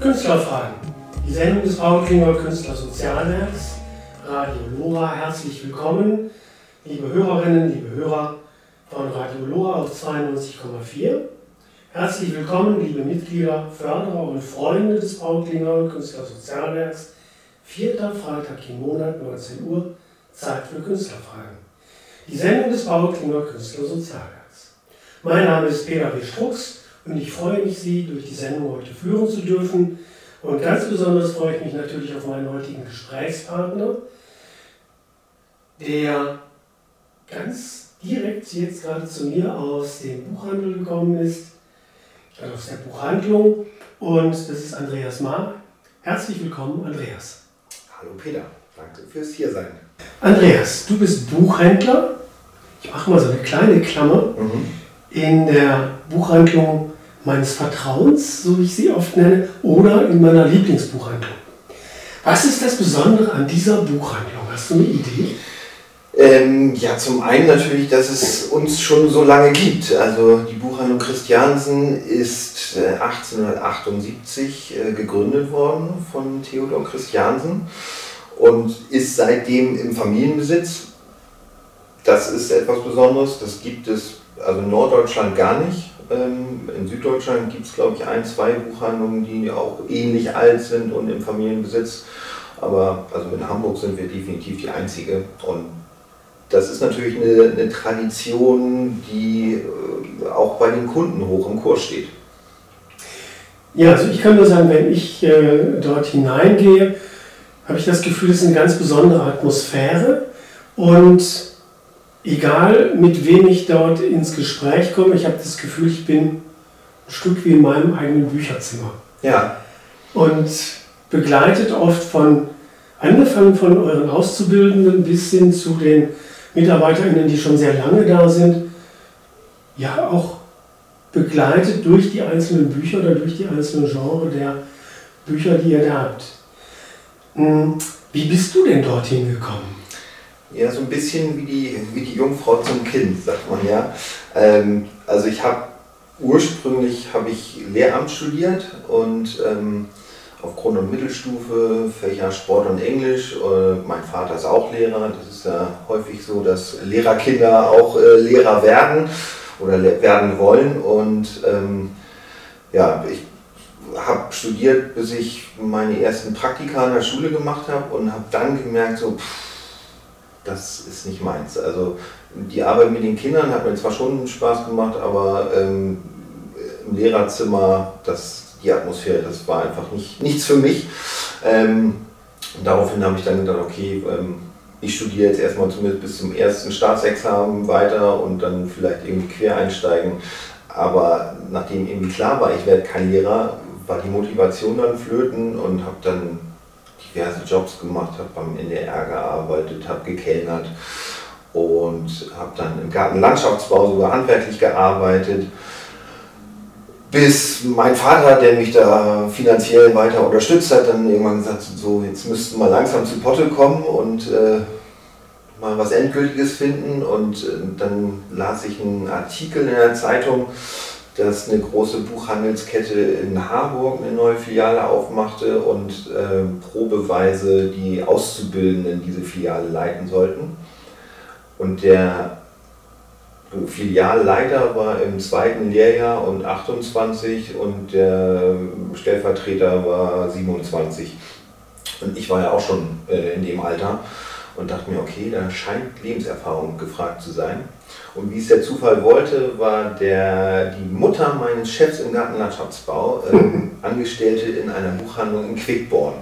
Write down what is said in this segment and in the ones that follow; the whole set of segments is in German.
Künstlerfragen. Die Sendung des Paul Klinger Künstlersozialwerks. Radio Lora, herzlich willkommen. Liebe Hörerinnen, liebe Hörer von Radio Lora auf 92,4. Herzlich willkommen, liebe Mitglieder, Förderer und Freunde des Paul Klinger Künstlersozialwerks. Vierter Freitag im Monat, 19 Uhr, Zeit für Künstlerfragen. Die Sendung des Paul Klinger Künstlersozialwerks. Mein Name ist Peter W. Strux und ich freue mich, Sie durch die Sendung heute führen zu dürfen. Und ganz besonders freue ich mich natürlich auf meinen heutigen Gesprächspartner, der ganz direkt jetzt gerade zu mir aus dem Buchhandel gekommen ist, also aus der Buchhandlung. Und das ist Andreas Mark. Herzlich willkommen, Andreas. Hallo Peter, danke fürs Hiersein. Andreas, du bist Buchhändler. Ich mache mal so eine kleine Klammer. Mhm. In der Buchhandlung meines Vertrauens, so wie ich sie oft nenne, oder in meiner Lieblingsbuchhandlung. Was ist das Besondere an dieser Buchhandlung? Hast du eine Idee? Ähm, ja, zum einen natürlich, dass es uns schon so lange gibt. Also die Buchhandlung Christiansen ist äh, 1878 äh, gegründet worden von Theodor Christiansen und ist seitdem im Familienbesitz. Das ist etwas Besonderes. Das gibt es also in Norddeutschland gar nicht. Ähm, in Süddeutschland gibt es, glaube ich, ein, zwei Buchhandlungen, die auch ähnlich alt sind und im Familienbesitz. Aber also in Hamburg sind wir definitiv die einzige. Und das ist natürlich eine, eine Tradition, die äh, auch bei den Kunden hoch im Kurs steht. Ja, also ich kann nur sagen, wenn ich äh, dort hineingehe, habe ich das Gefühl, es ist eine ganz besondere Atmosphäre. Und egal mit wem ich dort ins Gespräch komme, ich habe das Gefühl, ich bin ein Stück wie in meinem eigenen Bücherzimmer. Ja, Und begleitet oft von, angefangen von euren Auszubildenden bis hin zu den MitarbeiterInnen, die schon sehr lange da sind, ja auch begleitet durch die einzelnen Bücher oder durch die einzelnen Genre der Bücher, die ihr da habt. Hm, Wie bist du denn dorthin gekommen? Ja, so ein bisschen wie die, wie die Jungfrau zum Kind, sagt man ja. Ähm, also ich habe ursprünglich habe ich Lehramt studiert und ähm, auf Grund- und Mittelstufe Fächer Sport und Englisch. Äh, mein Vater ist auch Lehrer. Das ist ja häufig so, dass Lehrerkinder auch äh, Lehrer werden oder le werden wollen. Und ähm, ja, ich habe studiert, bis ich meine ersten Praktika in der Schule gemacht habe und habe dann gemerkt, so, pff, das ist nicht meins. Also die Arbeit mit den Kindern hat mir zwar schon Spaß gemacht, aber ähm, im Lehrerzimmer, das, die Atmosphäre, das war einfach nicht, nichts für mich. Ähm, daraufhin habe ich dann gedacht, okay, ähm, ich studiere jetzt erstmal zumindest bis zum ersten Staatsexamen weiter und dann vielleicht irgendwie quer einsteigen. Aber nachdem irgendwie klar war, ich werde kein Lehrer, war die Motivation dann flöten und habe dann diverse Jobs gemacht, habe beim NDR gearbeitet, habe gekellnert und habe dann im Gartenlandschaftsbau sogar handwerklich gearbeitet. Bis mein Vater, der mich da finanziell weiter unterstützt hat, dann irgendwann gesagt hat, so jetzt müssten wir langsam zu Potte kommen und äh, mal was Endgültiges finden. Und äh, dann las ich einen Artikel in der Zeitung, dass eine große Buchhandelskette in Harburg eine neue Filiale aufmachte und äh, probeweise die Auszubildenden diese Filiale leiten sollten. Und der Filialleiter war im zweiten Lehrjahr und 28 und der Stellvertreter war 27. Und ich war ja auch schon äh, in dem Alter und dachte mir, okay, da scheint Lebenserfahrung gefragt zu sein. Und wie es der Zufall wollte, war der, die Mutter meines Chefs im Gartenlandschaftsbau ähm, Angestellte in einer Buchhandlung in Quickborn.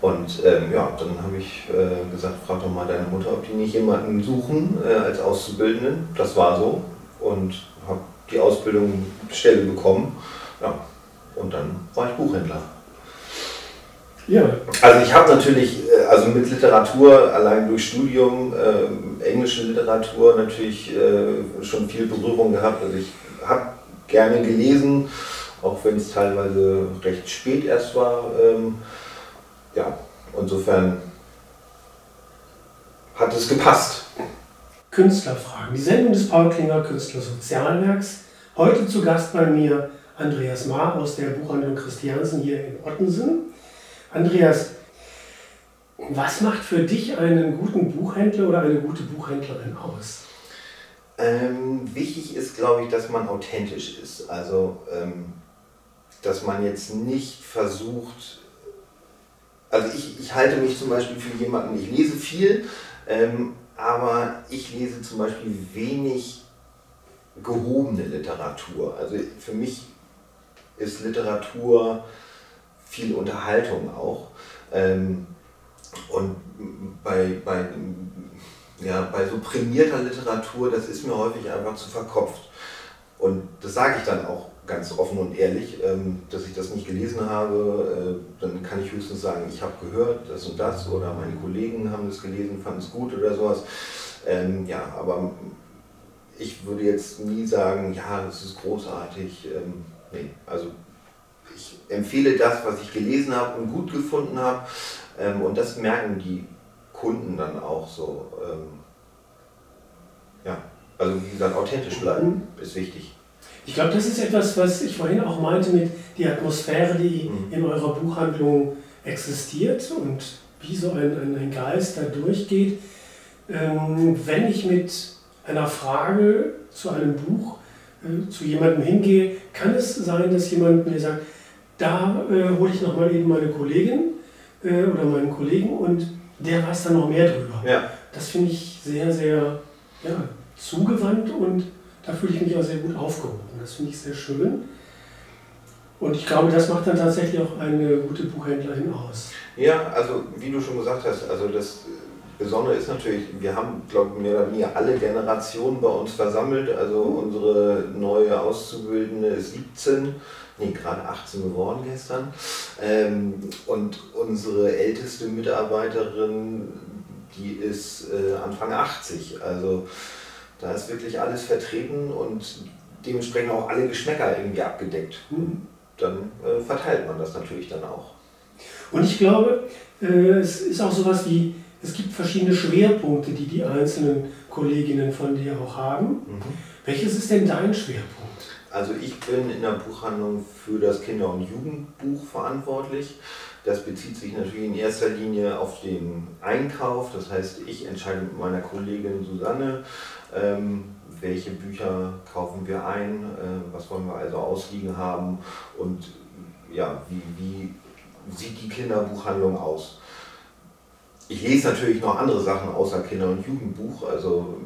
Und ähm, ja, dann habe ich äh, gesagt, frag doch mal deine Mutter, ob die nicht jemanden suchen äh, als Auszubildenden. Das war so. Und habe die Ausbildung Stelle bekommen. Ja. und dann war ich Buchhändler. Ja. Also ich habe natürlich, äh, also mit Literatur, allein durch Studium, äh, englische Literatur natürlich äh, schon viel Berührung gehabt. Also ich habe gerne gelesen, auch wenn es teilweise recht spät erst war. Ähm, ja, insofern hat es gepasst. Künstlerfragen. Die Sendung des Paul Klinger Künstlersozialwerks. Heute zu Gast bei mir Andreas Maar aus der Buchhandlung Christiansen hier in Ottensen. Andreas, was macht für dich einen guten Buchhändler oder eine gute Buchhändlerin aus? Ähm, wichtig ist, glaube ich, dass man authentisch ist. Also, ähm, dass man jetzt nicht versucht, also ich, ich halte mich zum Beispiel für jemanden, ich lese viel, ähm, aber ich lese zum Beispiel wenig gehobene Literatur. Also für mich ist Literatur viel Unterhaltung auch. Ähm, und bei, bei, ja, bei so prämierter Literatur, das ist mir häufig einfach zu verkopft. Und das sage ich dann auch ganz offen und ehrlich, ähm, dass ich das nicht gelesen habe. Äh, dann kann ich höchstens sagen, ich habe gehört das und das oder meine Kollegen haben das gelesen, fanden es gut oder sowas. Ähm, ja, aber ich würde jetzt nie sagen, ja, das ist großartig. Ähm, nee, also ich empfehle das, was ich gelesen habe und gut gefunden habe. Ähm, und das merken die Kunden dann auch so. Ähm, ja, also wie gesagt, authentisch bleiben mhm. ist wichtig. Ich glaube, das ist etwas, was ich vorhin auch meinte mit der Atmosphäre, die mhm. in eurer Buchhandlung existiert und wie so ein, ein, ein Geist da durchgeht. Ähm, wenn ich mit einer Frage zu einem Buch äh, zu jemandem hingehe, kann es sein, dass jemand mir sagt, da äh, hole ich nochmal eben meine Kollegin äh, oder meinen Kollegen und der weiß dann noch mehr drüber. Ja. Das finde ich sehr, sehr ja, zugewandt und da fühle ich mich auch sehr gut aufgehoben. Das finde ich sehr schön. Und ich glaube, das macht dann tatsächlich auch eine gute Buchhändlerin aus. Ja, also wie du schon gesagt hast, also das Besondere ist natürlich, wir haben, glaube ich, mehr oder weniger alle Generationen bei uns versammelt. Also unsere neue Auszubildende ist 17 nee, gerade 18 geworden gestern. Ähm, und unsere älteste Mitarbeiterin, die ist äh, Anfang 80. Also da ist wirklich alles vertreten und dementsprechend auch alle Geschmäcker irgendwie abgedeckt. Mhm. Dann äh, verteilt man das natürlich dann auch. Und ich glaube, äh, es ist auch sowas wie, es gibt verschiedene Schwerpunkte, die die einzelnen Kolleginnen von dir auch haben. Mhm. Welches ist denn dein Schwerpunkt? Also ich bin in der Buchhandlung für das Kinder- und Jugendbuch verantwortlich. Das bezieht sich natürlich in erster Linie auf den Einkauf. Das heißt, ich entscheide mit meiner Kollegin Susanne, ähm, welche Bücher kaufen wir ein, äh, was wollen wir also ausliegen haben und ja, wie, wie sieht die Kinderbuchhandlung aus. Ich lese natürlich noch andere Sachen außer Kinder- und Jugendbuch, also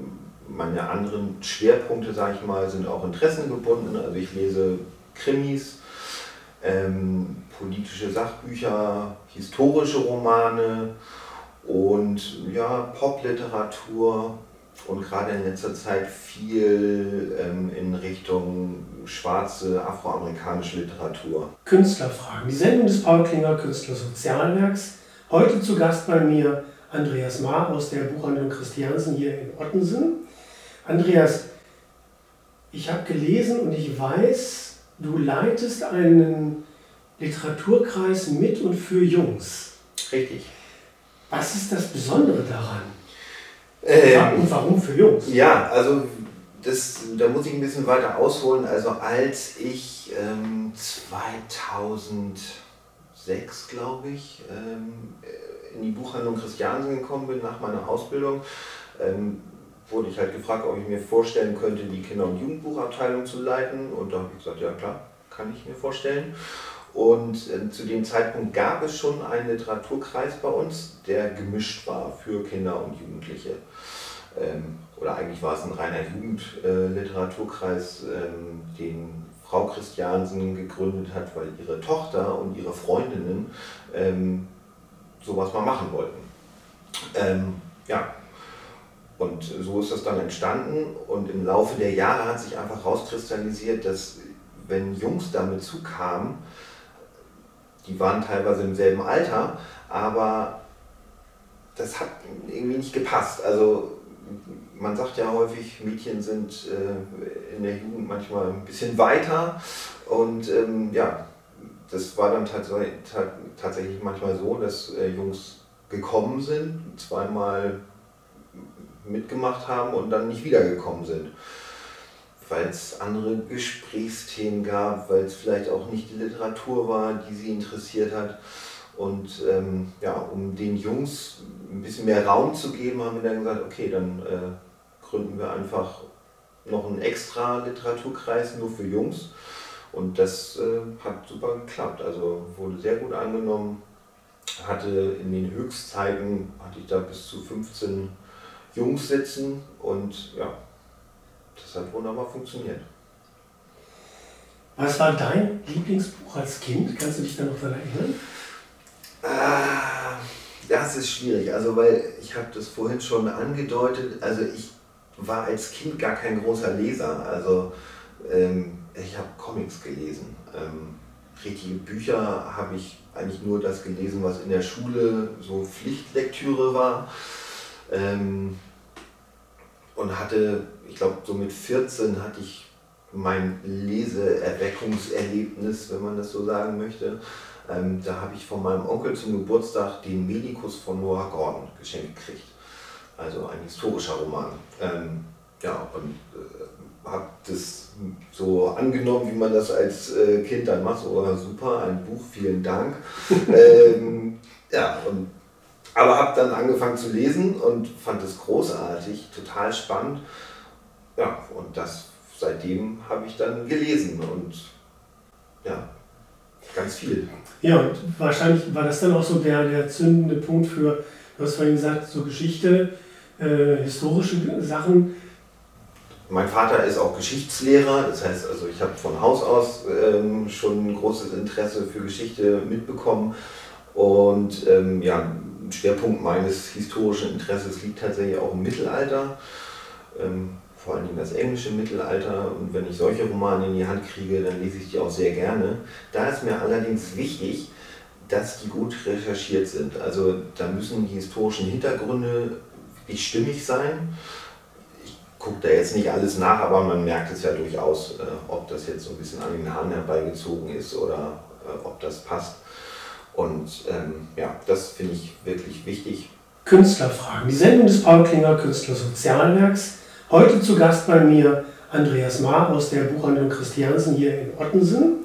meine anderen Schwerpunkte, sage ich mal, sind auch interessengebunden. Also ich lese Krimis, ähm, politische Sachbücher, historische Romane und ja, Popliteratur und gerade in letzter Zeit viel ähm, in Richtung schwarze afroamerikanische Literatur. Künstlerfragen. Die Sendung des Paul Klinger Künstlersozialwerks. Heute zu Gast bei mir Andreas Maar aus der Buchhandlung Christiansen hier in Ottensen. Andreas, ich habe gelesen und ich weiß, du leitest einen Literaturkreis mit und für Jungs. Richtig. Was ist das Besondere daran? Ähm, und warum für Jungs? Ja, also das, da muss ich ein bisschen weiter ausholen. Also als ich ähm, 2006, glaube ich, ähm, in die Buchhandlung Christiansen gekommen bin nach meiner Ausbildung, ähm, wurde ich halt gefragt, ob ich mir vorstellen könnte, die Kinder- und Jugendbuchabteilung zu leiten. Und da habe ich gesagt, ja klar, kann ich mir vorstellen. Und äh, zu dem Zeitpunkt gab es schon einen Literaturkreis bei uns, der gemischt war für Kinder und Jugendliche. Ähm, oder eigentlich war es ein reiner Jugendliteraturkreis, äh, ähm, den Frau Christiansen gegründet hat, weil ihre Tochter und ihre Freundinnen ähm, sowas mal machen wollten. Ja, und so ist das dann entstanden und im Laufe der Jahre hat sich einfach herauskristallisiert, dass wenn Jungs damit zukamen, die waren teilweise im selben Alter, aber das hat irgendwie nicht gepasst. Also man sagt ja häufig, Mädchen sind äh, in der Jugend manchmal ein bisschen weiter und ähm, ja, das war dann tatsächlich manchmal so, dass äh, Jungs gekommen sind, zweimal mitgemacht haben und dann nicht wiedergekommen sind. Weil es andere Gesprächsthemen gab, weil es vielleicht auch nicht die Literatur war, die sie interessiert hat. Und ähm, ja, um den Jungs ein bisschen mehr Raum zu geben, haben wir dann gesagt, okay, dann äh, gründen wir einfach noch einen extra Literaturkreis nur für Jungs. Und das äh, hat super geklappt. Also wurde sehr gut angenommen. Hatte in den Höchstzeiten, hatte ich da bis zu 15 Jungs sitzen und ja, das hat wunderbar funktioniert. Was war dein Lieblingsbuch als Kind? Kannst du dich da noch daran erinnern? Ah, das ist schwierig, also weil ich habe das vorhin schon angedeutet, also ich war als Kind gar kein großer Leser, also ähm, ich habe Comics gelesen. Ähm, richtige Bücher habe ich eigentlich nur das gelesen, was in der Schule so Pflichtlektüre war. Ähm, und hatte, ich glaube, so mit 14 hatte ich mein Leseerweckungserlebnis, wenn man das so sagen möchte. Ähm, da habe ich von meinem Onkel zum Geburtstag den Medikus von Noah Gordon geschenkt gekriegt. Also ein historischer Roman. Ähm, ja, und äh, habe das so angenommen, wie man das als äh, Kind dann macht. So, oh, super, ein Buch, vielen Dank. ähm, ja, und, aber habe dann angefangen zu lesen und fand es großartig, total spannend. Ja, und das seitdem habe ich dann gelesen und ja, ganz viel. Ja, und wahrscheinlich war das dann auch so der, der zündende Punkt für, du hast vorhin gesagt, so Geschichte, äh, historische Sachen. Mein Vater ist auch Geschichtslehrer, das heißt, also ich habe von Haus aus ähm, schon ein großes Interesse für Geschichte mitbekommen. Und ähm, ja, Schwerpunkt meines historischen Interesses liegt tatsächlich auch im Mittelalter. Ähm, vor allen Dingen das englische Mittelalter. Und wenn ich solche Romane in die Hand kriege, dann lese ich die auch sehr gerne. Da ist mir allerdings wichtig, dass die gut recherchiert sind. Also da müssen die historischen Hintergründe wirklich stimmig sein. Ich gucke da jetzt nicht alles nach, aber man merkt es ja durchaus, äh, ob das jetzt so ein bisschen an den Haaren herbeigezogen ist oder äh, ob das passt. Und ähm, ja, das finde ich wirklich wichtig. Künstlerfragen. Die Sendung des Paul Klinger Künstlersozialwerks Heute zu Gast bei mir Andreas Maar aus der Buchhandlung Christiansen hier in Ottensen.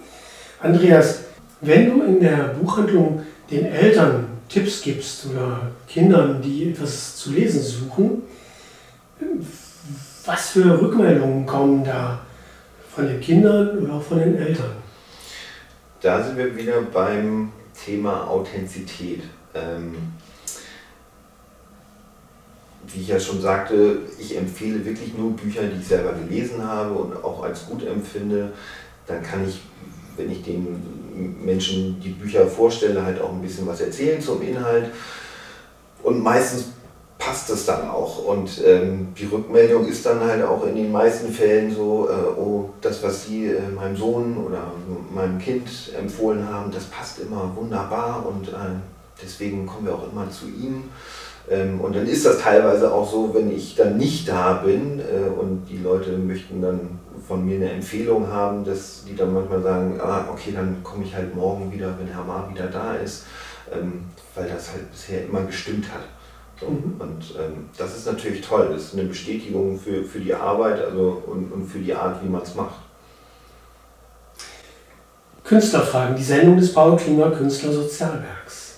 Andreas, wenn du in der Buchhandlung den Eltern Tipps gibst oder Kindern, die etwas zu lesen suchen, was für Rückmeldungen kommen da von den Kindern oder auch von den Eltern? Da sind wir wieder beim Thema Authentizität. Ähm, wie ich ja schon sagte, ich empfehle wirklich nur Bücher, die ich selber gelesen habe und auch als gut empfinde. Dann kann ich, wenn ich den Menschen die Bücher vorstelle, halt auch ein bisschen was erzählen zum Inhalt. Und meistens passt das dann auch. Und ähm, die Rückmeldung ist dann halt auch in den meisten Fällen so, äh, oh, das, was Sie äh, meinem Sohn oder meinem Kind empfohlen haben, das passt immer wunderbar und äh, deswegen kommen wir auch immer zu Ihnen. Ähm, und dann ist das teilweise auch so, wenn ich dann nicht da bin äh, und die Leute möchten dann von mir eine Empfehlung haben, dass die dann manchmal sagen, ah, okay, dann komme ich halt morgen wieder, wenn Herr Mar wieder da ist, ähm, weil das halt bisher immer gestimmt hat. Mhm. Und ähm, das ist natürlich toll, das ist eine Bestätigung für, für die Arbeit also, und, und für die Art, wie man es macht. Künstlerfragen, die Sendung des Paul Klinger Künstlersozialwerks.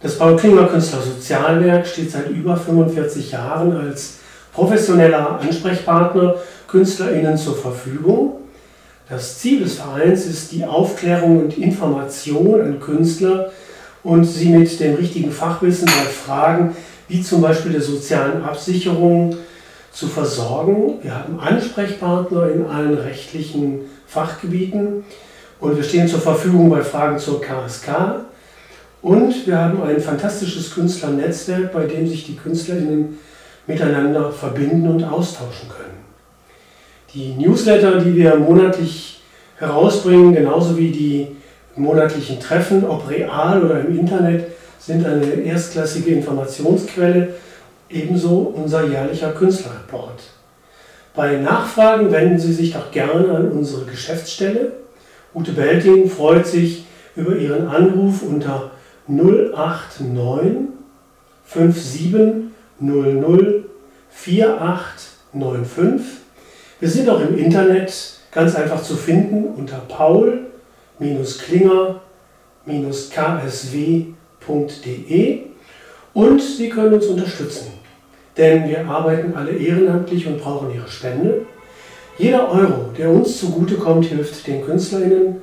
Das Paul Klinger Künstlersozialwerk steht seit über 45 Jahren als professioneller Ansprechpartner KünstlerInnen zur Verfügung. Das Ziel des Vereins ist die Aufklärung und Information an Künstler und sie mit dem richtigen Fachwissen bei Fragen wie zum Beispiel der sozialen Absicherung zu versorgen. Wir haben Ansprechpartner in allen rechtlichen Fachgebieten und wir stehen zur Verfügung bei Fragen zur KSK, und wir haben ein fantastisches Künstlernetzwerk, bei dem sich die KünstlerInnen miteinander verbinden und austauschen können. Die Newsletter, die wir monatlich herausbringen, genauso wie die monatlichen Treffen, ob real oder im Internet, sind eine erstklassige Informationsquelle, ebenso unser jährlicher Künstlerreport. Bei Nachfragen wenden Sie sich doch gerne an unsere Geschäftsstelle. Ute Belting freut sich über Ihren Anruf unter 089 5700 4895. Wir sind auch im Internet ganz einfach zu finden unter paul-klinger-ksw.de und Sie können uns unterstützen, denn wir arbeiten alle ehrenamtlich und brauchen Ihre Spende. Jeder Euro, der uns zugutekommt, hilft den KünstlerInnen.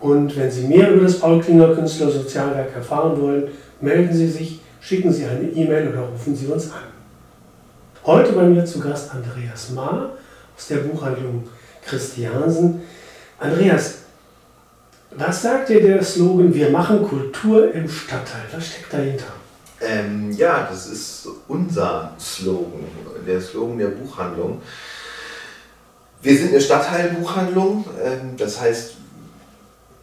Und wenn Sie mehr über das Paul Klinger Künstler Sozialwerk erfahren wollen, melden Sie sich, schicken Sie eine E-Mail oder rufen Sie uns an. Heute bei mir zu Gast Andreas Ma aus der Buchhandlung Christiansen. Andreas, was sagt dir der Slogan Wir machen Kultur im Stadtteil? Was steckt dahinter? Ähm, ja, das ist unser Slogan, der Slogan der Buchhandlung. Wir sind eine Stadtteilbuchhandlung, ähm, das heißt,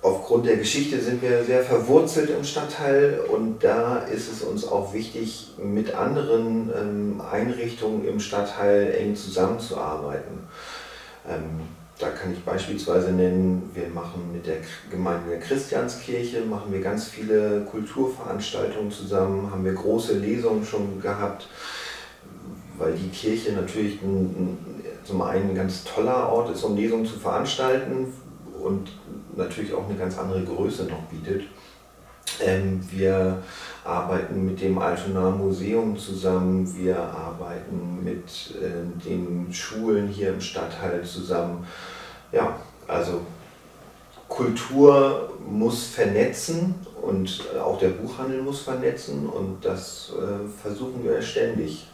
aufgrund der Geschichte sind wir sehr verwurzelt im Stadtteil und da ist es uns auch wichtig, mit anderen ähm, Einrichtungen im Stadtteil eng zusammenzuarbeiten. Da kann ich beispielsweise nennen, wir machen mit der Gemeinde der Christianskirche, machen wir ganz viele Kulturveranstaltungen zusammen, haben wir große Lesungen schon gehabt, weil die Kirche natürlich ein, zum einen ein ganz toller Ort ist, um Lesungen zu veranstalten und natürlich auch eine ganz andere Größe noch bietet. Ähm, wir arbeiten mit dem Altonaer Museum zusammen, wir arbeiten mit äh, den Schulen hier im Stadtteil zusammen. Ja, also Kultur muss vernetzen und auch der Buchhandel muss vernetzen und das äh, versuchen wir ständig.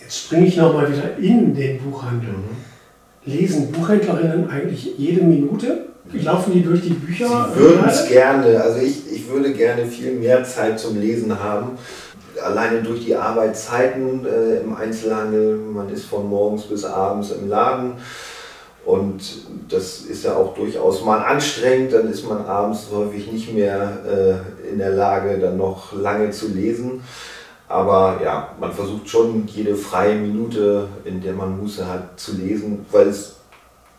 Jetzt springe ich nochmal wieder in den Buchhandel. Mhm. Lesen Buchhändlerinnen eigentlich jede Minute? Laufen die durch die Bücher? Sie würden es gerne. Also ich, ich würde gerne viel mehr Zeit zum Lesen haben. Alleine durch die Arbeitszeiten äh, im Einzelhandel. Man ist von morgens bis abends im Laden. Und das ist ja auch durchaus mal anstrengend. Dann ist man abends häufig nicht mehr äh, in der Lage, dann noch lange zu lesen. Aber ja, man versucht schon jede freie Minute, in der man Muße hat, zu lesen, weil es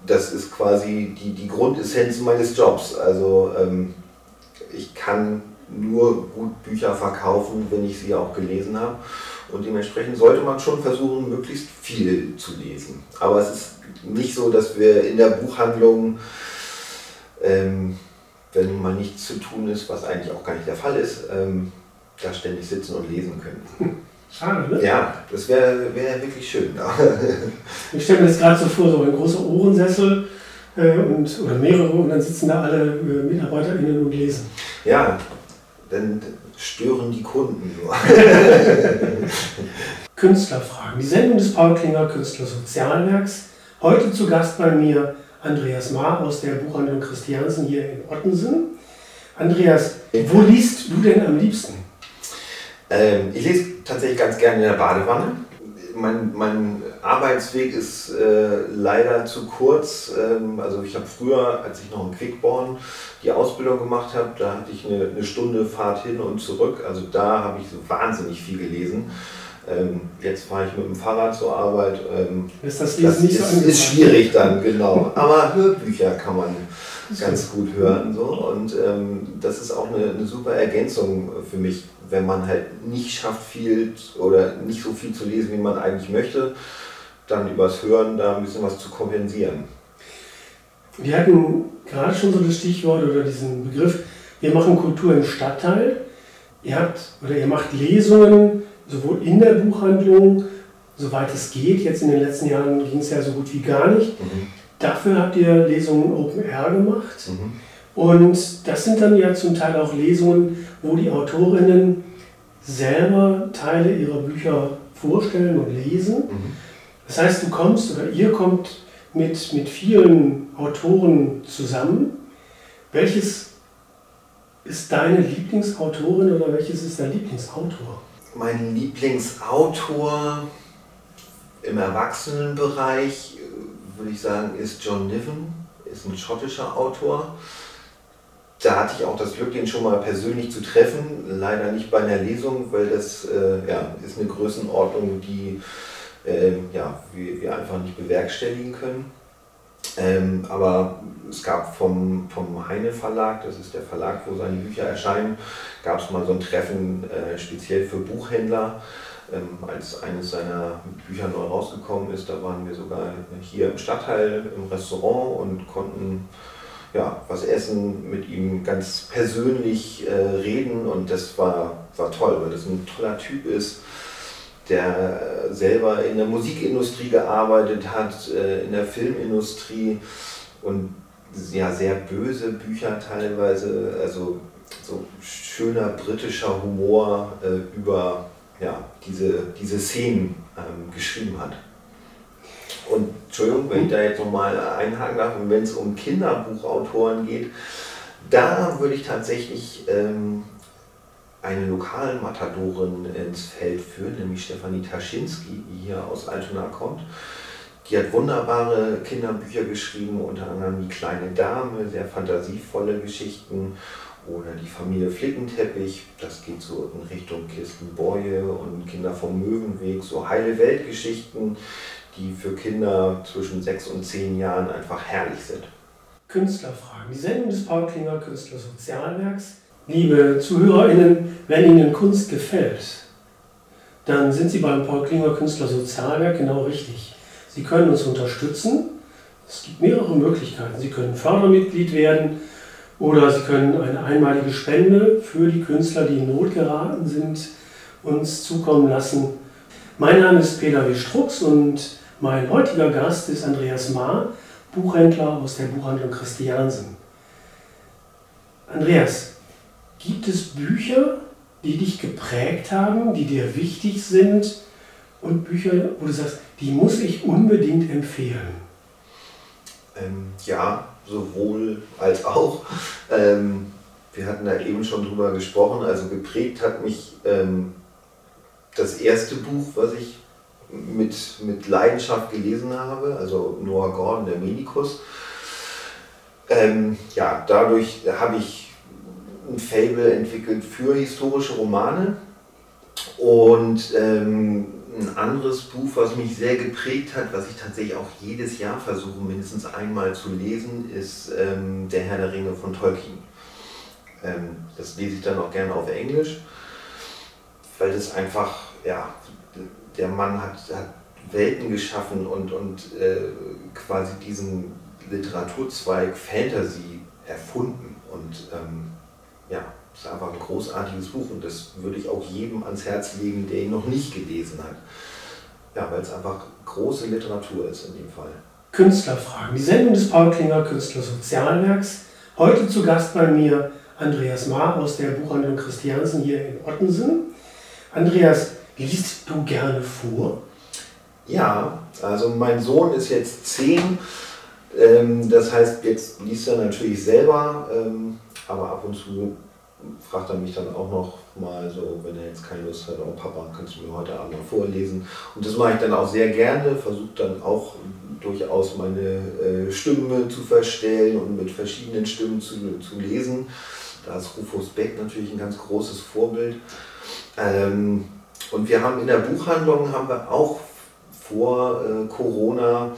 das ist quasi die, die Grundessenz meines Jobs. Also ähm, ich kann nur gut Bücher verkaufen, wenn ich sie auch gelesen habe. Und dementsprechend sollte man schon versuchen, möglichst viel zu lesen. Aber es ist nicht so, dass wir in der Buchhandlung, ähm, wenn mal nichts zu tun ist, was eigentlich auch gar nicht der Fall ist, ähm, da ständig sitzen und lesen können. Schade, ne? Ja, das wäre wär wirklich schön. ich stelle mir das gerade so vor, so ein großer Ohrensessel äh, und, oder mehrere und dann sitzen da alle äh, MitarbeiterInnen und lesen. Ja, dann stören die Kunden nur. Künstlerfragen. Die Sendung des Paul Klinger Künstlersozialwerks. Heute zu Gast bei mir Andreas Ma aus der Buchhandlung Christiansen hier in Ottensen. Andreas, wo liest du denn am liebsten? Ähm, ich lese tatsächlich ganz gerne in der Badewanne. Mein, mein Arbeitsweg ist äh, leider zu kurz. Ähm, also ich habe früher, als ich noch in Quickborn die Ausbildung gemacht habe, da hatte ich eine, eine Stunde Fahrt hin und zurück. Also da habe ich so wahnsinnig viel gelesen. Ähm, jetzt fahre ich mit dem Fahrrad zur Arbeit. Ähm, ist das, das nicht ist, so ist schwierig dann, genau. Aber Hörbücher kann man ganz gut hören. So. Und ähm, das ist auch eine, eine super Ergänzung für mich wenn man halt nicht schafft, viel oder nicht so viel zu lesen, wie man eigentlich möchte, dann übers Hören da ein bisschen was zu kompensieren. Wir hatten gerade schon so das Stichwort oder diesen Begriff, wir machen Kultur im Stadtteil. Ihr habt oder ihr macht Lesungen sowohl in der Buchhandlung, soweit es geht. Jetzt in den letzten Jahren ging es ja so gut wie gar nicht. Mhm. Dafür habt ihr Lesungen Open Air gemacht. Mhm. Und das sind dann ja zum Teil auch Lesungen, wo die Autorinnen selber Teile ihrer Bücher vorstellen und lesen. Mhm. Das heißt, du kommst oder ihr kommt mit, mit vielen Autoren zusammen. Welches ist deine Lieblingsautorin oder welches ist dein Lieblingsautor? Mein Lieblingsautor im Erwachsenenbereich, würde ich sagen, ist John Niven ist ein schottischer Autor. Da hatte ich auch das Glück, den schon mal persönlich zu treffen. Leider nicht bei einer Lesung, weil das äh, ja, ist eine Größenordnung, die äh, ja, wir, wir einfach nicht bewerkstelligen können. Ähm, aber es gab vom, vom Heine Verlag, das ist der Verlag, wo seine Bücher erscheinen, gab es mal so ein Treffen äh, speziell für Buchhändler. Ähm, als eines seiner Bücher neu rausgekommen ist, da waren wir sogar hier im Stadtteil im Restaurant und konnten ja, was essen, mit ihm ganz persönlich äh, reden und das war, war toll, weil das ein toller Typ ist der selber in der Musikindustrie gearbeitet hat, äh, in der Filmindustrie und ja, sehr böse Bücher teilweise, also so schöner britischer Humor äh, über ja, diese, diese Szenen ähm, geschrieben hat. Und Entschuldigung, wenn ich da jetzt nochmal einhaken darf, wenn es um Kinderbuchautoren geht, da würde ich tatsächlich ähm, eine lokale Matadorin ins Feld führen, nämlich Stefanie Taschinski, die hier aus Altona kommt. Die hat wunderbare Kinderbücher geschrieben, unter anderem Die kleine Dame, sehr fantasievolle Geschichten oder Die Familie Flickenteppich, das geht so in Richtung Kirsten Boye und Kinder vom Möwenweg, so heile Weltgeschichten, die für Kinder zwischen sechs und zehn Jahren einfach herrlich sind. Künstlerfragen. Die Sendung des Paul Klinger Künstlersozialwerks Liebe ZuhörerInnen, wenn Ihnen Kunst gefällt, dann sind Sie beim Paul Klinger Künstler Sozialwerk genau richtig. Sie können uns unterstützen. Es gibt mehrere Möglichkeiten. Sie können Fördermitglied werden oder Sie können eine einmalige Spende für die Künstler, die in Not geraten sind, uns zukommen lassen. Mein Name ist Peter W. Strux und mein heutiger Gast ist Andreas Maar, Buchhändler aus der Buchhandlung Christiansen. Andreas, Gibt es Bücher, die dich geprägt haben, die dir wichtig sind und Bücher, wo du sagst, die muss ich unbedingt empfehlen? Ähm, ja, sowohl als auch. Ähm, wir hatten da eben schon drüber gesprochen. Also geprägt hat mich ähm, das erste Buch, was ich mit, mit Leidenschaft gelesen habe, also Noah Gordon, der Medikus. Ähm, ja, dadurch habe ich ein Fable entwickelt für historische Romane. Und ähm, ein anderes Buch, was mich sehr geprägt hat, was ich tatsächlich auch jedes Jahr versuche, mindestens einmal zu lesen, ist ähm, Der Herr der Ringe von Tolkien. Ähm, das lese ich dann auch gerne auf Englisch, weil das einfach, ja, der Mann hat, hat Welten geschaffen und, und äh, quasi diesen Literaturzweig Fantasy erfunden. Und ähm, ja, ist einfach ein großartiges Buch und das würde ich auch jedem ans Herz legen, der ihn noch nicht gelesen hat. Ja, weil es einfach große Literatur ist in dem Fall. Künstlerfragen, die Sendung des Paul Klinger Künstlersozialwerks. Heute zu Gast bei mir Andreas Maar aus der Buchhandlung Christiansen hier in Ottensen. Andreas, liest du gerne vor? Ja, also mein Sohn ist jetzt zehn. Ähm, das heißt, jetzt liest er natürlich selber. Ähm, aber ab und zu fragt er mich dann auch noch mal so, wenn er jetzt keine Lust hat, oh Papa, kannst du mir heute Abend noch vorlesen? Und das mache ich dann auch sehr gerne, versuche dann auch durchaus meine äh, Stimme zu verstellen und mit verschiedenen Stimmen zu, zu lesen. Da ist Rufus Beck natürlich ein ganz großes Vorbild. Ähm, und wir haben in der Buchhandlung haben wir auch vor äh, Corona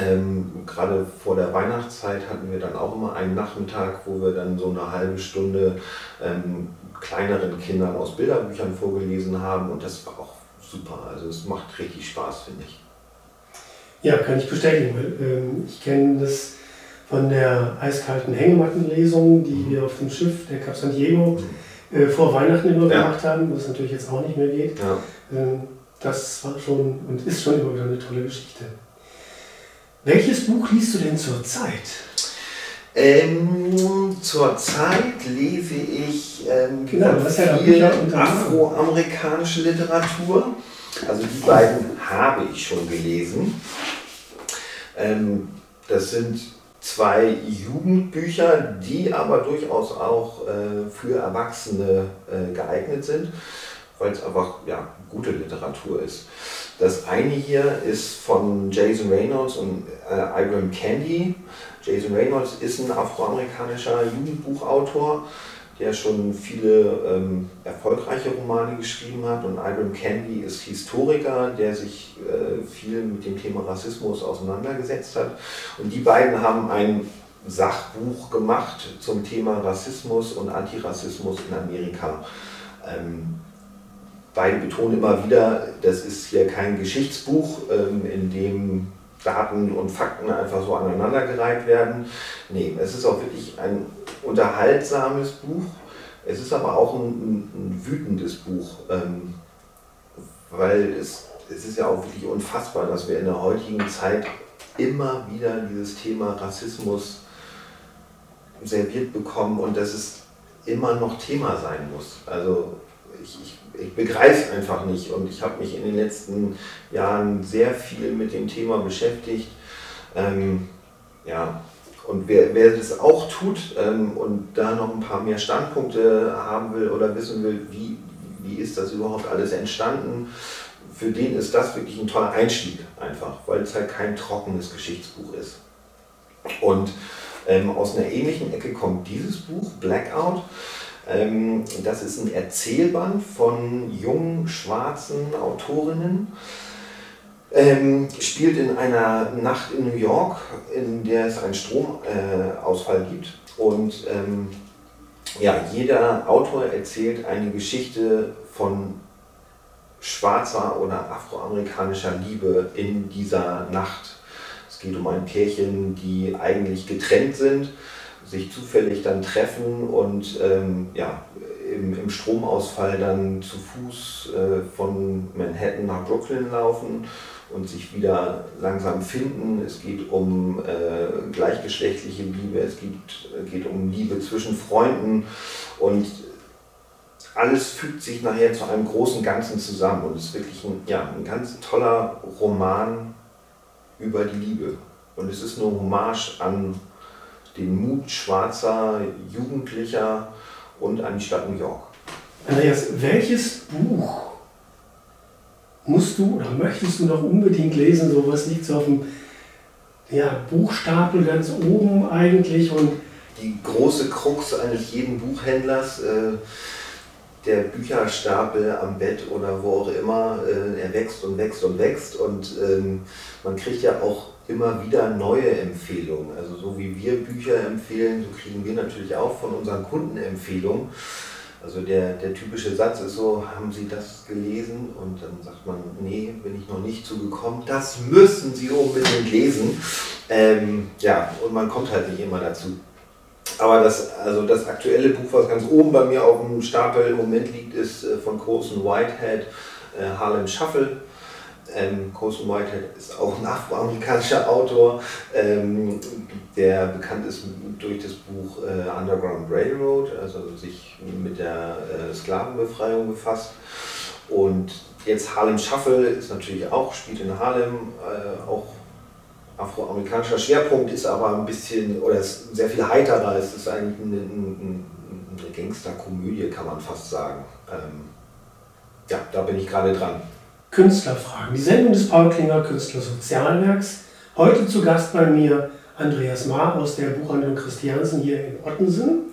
ähm, Gerade vor der Weihnachtszeit hatten wir dann auch immer einen Nachmittag, wo wir dann so eine halbe Stunde ähm, kleineren Kindern aus Bilderbüchern vorgelesen haben und das war auch super. Also es macht richtig Spaß, finde ich. Ja, kann ich bestätigen. Ähm, ich kenne das von der eiskalten Hängemattenlesung, die mhm. wir auf dem Schiff der Cap San Diego mhm. Äh, vor Weihnachten immer ja. gemacht haben, was natürlich jetzt auch nicht mehr geht. Ja. Ähm, das war schon und ist schon immer wieder eine tolle Geschichte. Welches Buch liest du denn zurzeit? Ähm, zurzeit lese ich ähm, genau, viel afroamerikanische Literatur. Also die beiden habe ich schon gelesen. Ähm, das sind zwei Jugendbücher, die aber durchaus auch äh, für Erwachsene äh, geeignet sind weil es einfach ja, gute Literatur ist. Das eine hier ist von Jason Reynolds und äh, Ibram Candy. Jason Reynolds ist ein afroamerikanischer Jugendbuchautor, der schon viele ähm, erfolgreiche Romane geschrieben hat. Und Ibram Candy ist Historiker, der sich äh, viel mit dem Thema Rassismus auseinandergesetzt hat. Und die beiden haben ein Sachbuch gemacht zum Thema Rassismus und Antirassismus in Amerika. Ähm, beide betonen immer wieder, das ist hier kein Geschichtsbuch, ähm, in dem Daten und Fakten einfach so aneinandergereiht werden. Nee, es ist auch wirklich ein unterhaltsames Buch. Es ist aber auch ein, ein, ein wütendes Buch, ähm, weil es, es ist ja auch wirklich unfassbar, dass wir in der heutigen Zeit immer wieder dieses Thema Rassismus serviert bekommen und dass es immer noch Thema sein muss. Also ich, ich, ich begreife es einfach nicht und ich habe mich in den letzten Jahren sehr viel mit dem Thema beschäftigt. Ähm, ja, und wer, wer das auch tut ähm, und da noch ein paar mehr Standpunkte haben will oder wissen will, wie, wie ist das überhaupt alles entstanden, für den ist das wirklich ein toller Einstieg einfach, weil es halt kein trockenes Geschichtsbuch ist. Und ähm, aus einer ähnlichen Ecke kommt dieses Buch, Blackout. Ähm, das ist ein Erzählband von jungen schwarzen Autorinnen. Ähm, spielt in einer Nacht in New York, in der es einen Stromausfall äh, gibt. Und ähm, ja, jeder Autor erzählt eine Geschichte von schwarzer oder afroamerikanischer Liebe in dieser Nacht. Es geht um ein Pärchen, die eigentlich getrennt sind sich zufällig dann treffen und ähm, ja, im, im, Stromausfall dann zu Fuß äh, von Manhattan nach Brooklyn laufen und sich wieder langsam finden. Es geht um äh, gleichgeschlechtliche Liebe, es gibt, geht um Liebe zwischen Freunden und alles fügt sich nachher zu einem großen Ganzen zusammen und es ist wirklich ein, ja, ein ganz toller Roman über die Liebe. Und es ist eine Hommage an den Mut schwarzer Jugendlicher und an die Stadt New York. Andreas, welches Buch musst du oder möchtest du noch unbedingt lesen? So was liegt so auf dem ja, Buchstapel ganz oben eigentlich und die große Krux eines jeden Buchhändlers, äh, der Bücherstapel am Bett oder wo auch immer, äh, er wächst und wächst und wächst und ähm, man kriegt ja auch immer wieder neue Empfehlungen. Also so wie wir Bücher empfehlen, so kriegen wir natürlich auch von unseren Kunden Empfehlungen. Also der, der typische Satz ist so, haben Sie das gelesen? Und dann sagt man, nee, bin ich noch nicht zugekommen. Das müssen Sie unbedingt lesen. Ähm, ja, und man kommt halt nicht immer dazu. Aber das, also das aktuelle Buch, was ganz oben bei mir auf dem Stapel im Moment liegt, ist äh, von Colson Whitehead, äh, Harlem Shuffle. Ähm, Colson Whitehead ist auch ein afroamerikanischer Autor, ähm, der bekannt ist durch das Buch äh, Underground Railroad, also sich mit der äh, Sklavenbefreiung befasst. Und jetzt Harlem Shuffle ist natürlich auch, spielt in Harlem, äh, auch afroamerikanischer Schwerpunkt, ist aber ein bisschen, oder ist sehr viel heiterer, es ist eigentlich eine, eine, Gangsterkomödie, kann man fast sagen. Ähm, ja, da bin ich gerade dran. Künstlerfragen. Die Sendung des Paul Klinger Künstlersozialwerks. Heute zu Gast bei mir Andreas Maar aus der Buchhandlung Christiansen hier in Ottensen.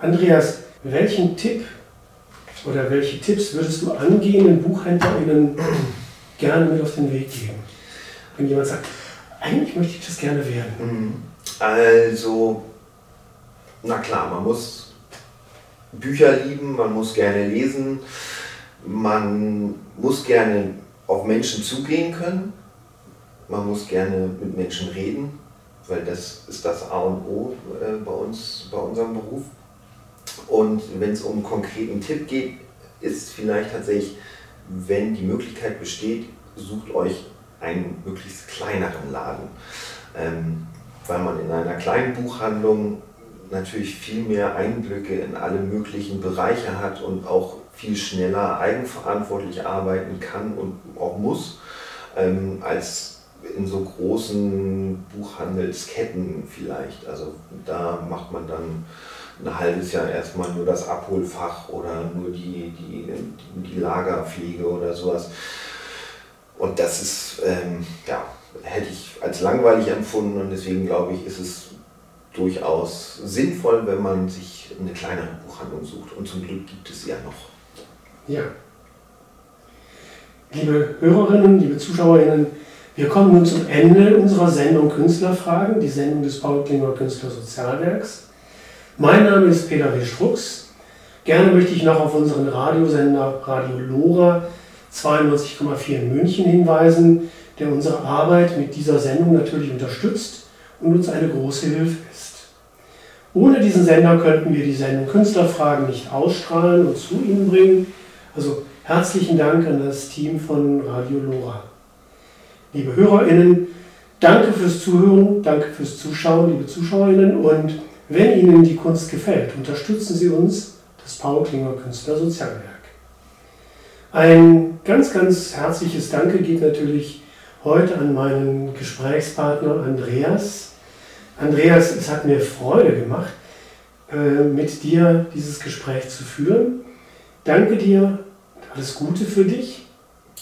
Andreas, welchen Tipp oder welche Tipps würdest du angehenden BuchhändlerInnen gerne mit auf den Weg geben? Wenn jemand sagt, eigentlich möchte ich das gerne werden. Mhm. Also, na klar, man muss Bücher lieben, man muss gerne lesen, man muss gerne auf Menschen zugehen können, man muss gerne mit Menschen reden, weil das ist das A und O äh, bei uns, bei unserem Beruf. Und wenn es um einen konkreten Tipp geht, ist vielleicht tatsächlich, wenn die Möglichkeit besteht, sucht euch einen möglichst kleineren Laden. Ähm, weil man in einer kleinen Buchhandlung natürlich viel mehr Einblicke in alle möglichen Bereiche hat und auch viel schneller eigenverantwortlich arbeiten kann und auch muss, ähm, als in so großen Buchhandelsketten vielleicht. Also da macht man dann ein halbes Jahr erstmal nur das Abholfach oder nur die, die, die, Lagerpflege oder sowas. Und das ist, ähm, ja, hätte ich als langweilig empfunden und deswegen glaube ich, ist es durchaus sinnvoll, wenn man sich eine kleinere Buchhandlung sucht. Und zum Glück gibt es sie ja noch. Ja. Liebe Hörerinnen, liebe Zuschauerinnen, wir kommen nun zum Ende unserer Sendung Künstlerfragen, die Sendung des Paul Klinger Künstlersozialwerks. Mein Name ist Peter W. Strux. Gerne möchte ich noch auf unseren Radiosender Radio Lora 92,4 in München hinweisen, der unsere Arbeit mit dieser Sendung natürlich unterstützt und uns eine große Hilfe ist. Ohne diesen Sender könnten wir die Sendung Künstlerfragen nicht ausstrahlen und zu Ihnen bringen. Also herzlichen Dank an das Team von Radio Lora. Liebe HörerInnen, danke fürs Zuhören, danke fürs Zuschauen, liebe ZuschauerInnen und wenn Ihnen die Kunst gefällt, unterstützen Sie uns, das Paul Klinger Künstler Sozialwerk. Ein ganz, ganz herzliches Danke geht natürlich heute an meinen Gesprächspartner Andreas. Andreas, es hat mir Freude gemacht, äh, mit dir dieses Gespräch zu führen. Danke dir, alles Gute für dich.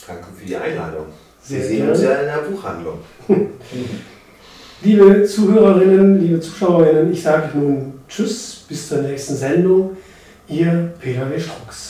Danke für die Einladung. Sehr Wir sehen gerne. uns ja in der Buchhandlung. Liebe Zuhörerinnen, liebe Zuschauerinnen, ich sage nun Tschüss, bis zur nächsten Sendung. Ihr Peter W. Strux.